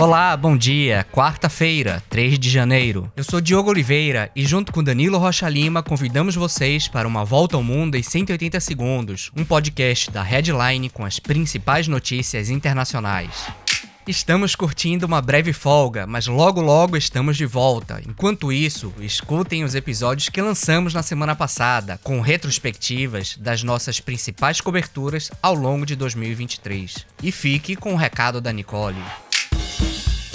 Olá, bom dia. Quarta-feira, 3 de janeiro. Eu sou Diogo Oliveira e, junto com Danilo Rocha Lima, convidamos vocês para uma volta ao mundo em 180 segundos, um podcast da Headline com as principais notícias internacionais. Estamos curtindo uma breve folga, mas logo logo estamos de volta. Enquanto isso, escutem os episódios que lançamos na semana passada, com retrospectivas das nossas principais coberturas ao longo de 2023. E fique com o recado da Nicole.